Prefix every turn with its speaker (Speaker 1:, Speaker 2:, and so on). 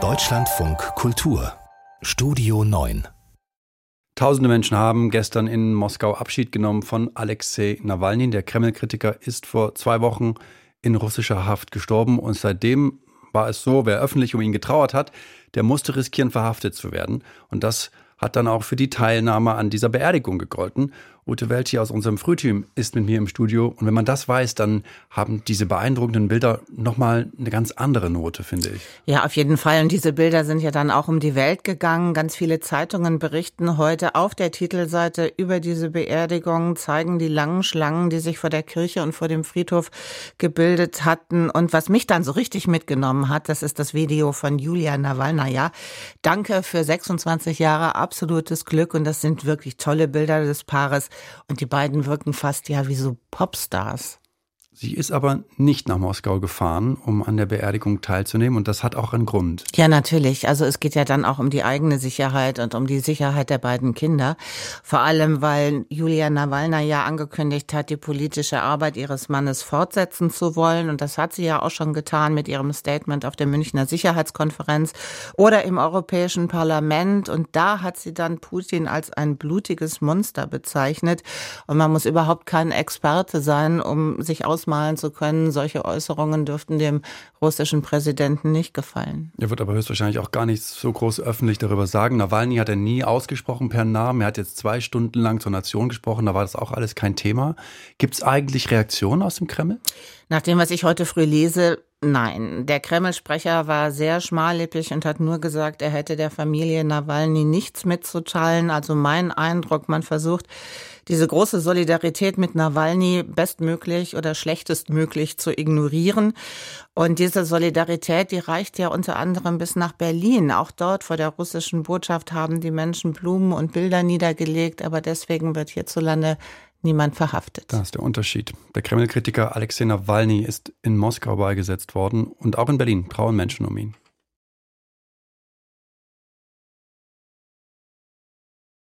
Speaker 1: Deutschlandfunk Kultur Studio 9
Speaker 2: Tausende Menschen haben gestern in Moskau Abschied genommen von Alexei Nawalny. Der Kreml-Kritiker ist vor zwei Wochen in russischer Haft gestorben und seitdem war es so, wer öffentlich um ihn getrauert hat, der musste riskieren, verhaftet zu werden. Und das hat dann auch für die Teilnahme an dieser Beerdigung gegolten. Ute Welti aus unserem Frühteam ist mit mir im Studio. Und wenn man das weiß, dann haben diese beeindruckenden Bilder nochmal eine ganz andere Note, finde ich.
Speaker 3: Ja, auf jeden Fall. Und diese Bilder sind ja dann auch um die Welt gegangen. Ganz viele Zeitungen berichten heute auf der Titelseite über diese Beerdigung, zeigen die langen Schlangen, die sich vor der Kirche und vor dem Friedhof gebildet hatten. Und was mich dann so richtig mitgenommen hat, das ist das Video von Julia Nawalnaja. Danke für 26 Jahre absolutes Glück. Und das sind wirklich tolle Bilder des Paares. Und die beiden wirken fast ja wie so Popstars.
Speaker 2: Sie ist aber nicht nach Moskau gefahren, um an der Beerdigung teilzunehmen. Und das hat auch einen Grund.
Speaker 3: Ja, natürlich. Also es geht ja dann auch um die eigene Sicherheit und um die Sicherheit der beiden Kinder. Vor allem, weil Julia Nawalna ja angekündigt hat, die politische Arbeit ihres Mannes fortsetzen zu wollen. Und das hat sie ja auch schon getan mit ihrem Statement auf der Münchner Sicherheitskonferenz oder im Europäischen Parlament. Und da hat sie dann Putin als ein blutiges Monster bezeichnet. Und man muss überhaupt kein Experte sein, um sich aus ausmalen zu können, solche Äußerungen dürften dem russischen Präsidenten nicht gefallen.
Speaker 2: Er wird aber höchstwahrscheinlich auch gar nichts so groß öffentlich darüber sagen. Nawalny hat er nie ausgesprochen per Namen. Er hat jetzt zwei Stunden lang zur Nation gesprochen. Da war das auch alles kein Thema. Gibt es eigentlich Reaktionen aus dem Kreml?
Speaker 3: Nach dem, was ich heute früh lese, Nein, der Kreml-Sprecher war sehr schmallippig und hat nur gesagt, er hätte der Familie Nawalny nichts mitzuteilen. Also mein Eindruck, man versucht, diese große Solidarität mit Nawalny bestmöglich oder schlechtestmöglich zu ignorieren. Und diese Solidarität, die reicht ja unter anderem bis nach Berlin. Auch dort vor der russischen Botschaft haben die Menschen Blumen und Bilder niedergelegt, aber deswegen wird hierzulande niemand verhaftet.
Speaker 2: Das ist der Unterschied. Der Kreml-Kritiker Alexei Nawalny ist in Moskau beigesetzt worden und auch in Berlin trauen Menschen um ihn.